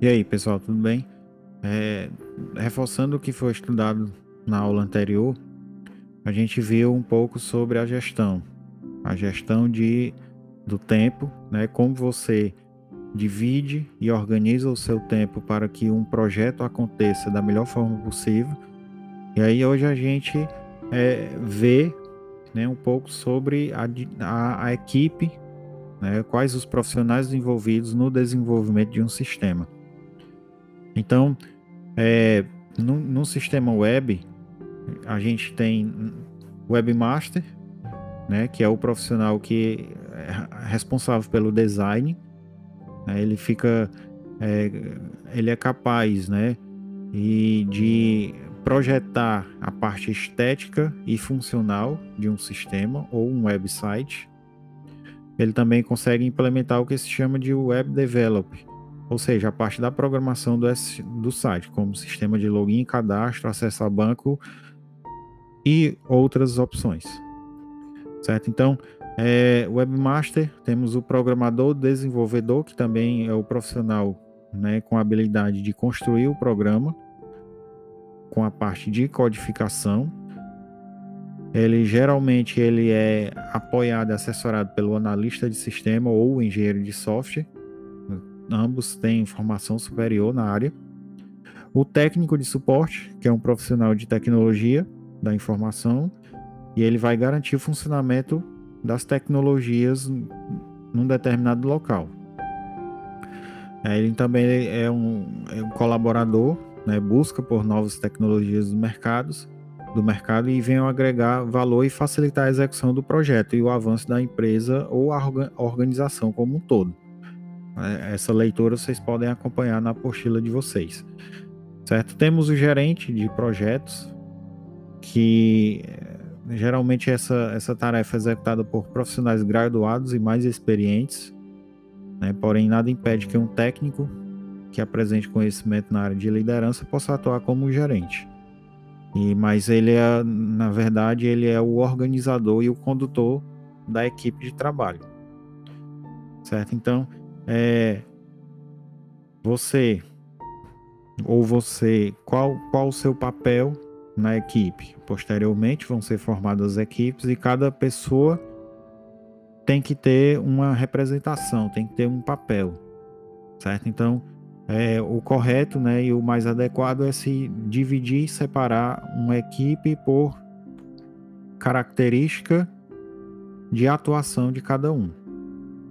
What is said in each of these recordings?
E aí, pessoal, tudo bem? É, reforçando o que foi estudado na aula anterior, a gente viu um pouco sobre a gestão, a gestão de, do tempo, né? Como você divide e organiza o seu tempo para que um projeto aconteça da melhor forma possível. E aí hoje a gente é, vê né, um pouco sobre a, a, a equipe, né, quais os profissionais envolvidos no desenvolvimento de um sistema. Então, é, no, no sistema web, a gente tem webmaster, né, que é o profissional que é responsável pelo design. Né, ele fica, é, ele é capaz, né, e de projetar a parte estética e funcional de um sistema ou um website. Ele também consegue implementar o que se chama de web developer, ou seja, a parte da programação do, do site, como sistema de login, cadastro, acesso a banco e outras opções. Certo? Então, é, webmaster, temos o programador, desenvolvedor, que também é o profissional né, com a habilidade de construir o programa, com a parte de codificação. Ele geralmente ele é apoiado e assessorado pelo analista de sistema ou engenheiro de software ambos têm formação superior na área. O técnico de suporte, que é um profissional de tecnologia da informação, e ele vai garantir o funcionamento das tecnologias num determinado local. É, ele também é um, é um colaborador, né, busca por novas tecnologias do mercados, do mercado e vem agregar valor e facilitar a execução do projeto e o avanço da empresa ou a organização como um todo. É, essa leitura vocês podem acompanhar na apostila de vocês. Certo? Temos o gerente de projetos, que eh, geralmente essa, essa tarefa é executada por profissionais graduados e mais experientes, né? porém nada impede que um técnico que apresente conhecimento na área de liderança possa atuar como gerente. E, mas ele é, na verdade, ele é o organizador e o condutor da equipe de trabalho. Certo? Então, é, você ou você, qual, qual o seu papel na equipe? Posteriormente vão ser formadas equipes e cada pessoa tem que ter uma representação, tem que ter um papel, certo? Então, é, o correto né, e o mais adequado é se dividir e separar uma equipe por característica de atuação de cada um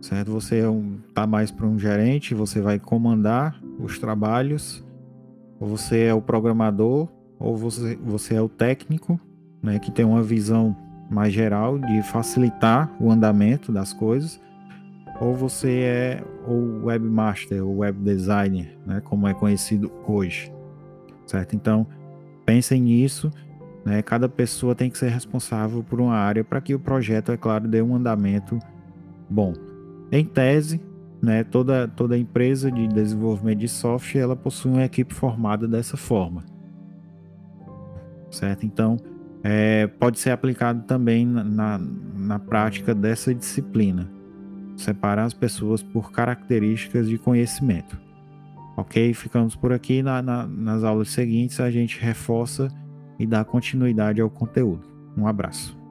certo? Você é um, tá mais para um gerente, você vai comandar os trabalhos, ou você é o programador, ou você, você é o técnico, né, que tem uma visão mais geral de facilitar o andamento das coisas, ou você é o webmaster, o web designer, né, como é conhecido hoje, certo? Então, pensem nisso, né? Cada pessoa tem que ser responsável por uma área para que o projeto, é claro, dê um andamento bom. Em tese, né, toda, toda empresa de desenvolvimento de software ela possui uma equipe formada dessa forma. Certo? Então, é, pode ser aplicado também na, na, na, prática dessa disciplina. Separar as pessoas por características de conhecimento. Ok? Ficamos por aqui. Na, nas aulas seguintes, a gente reforça e dá continuidade ao conteúdo. Um abraço.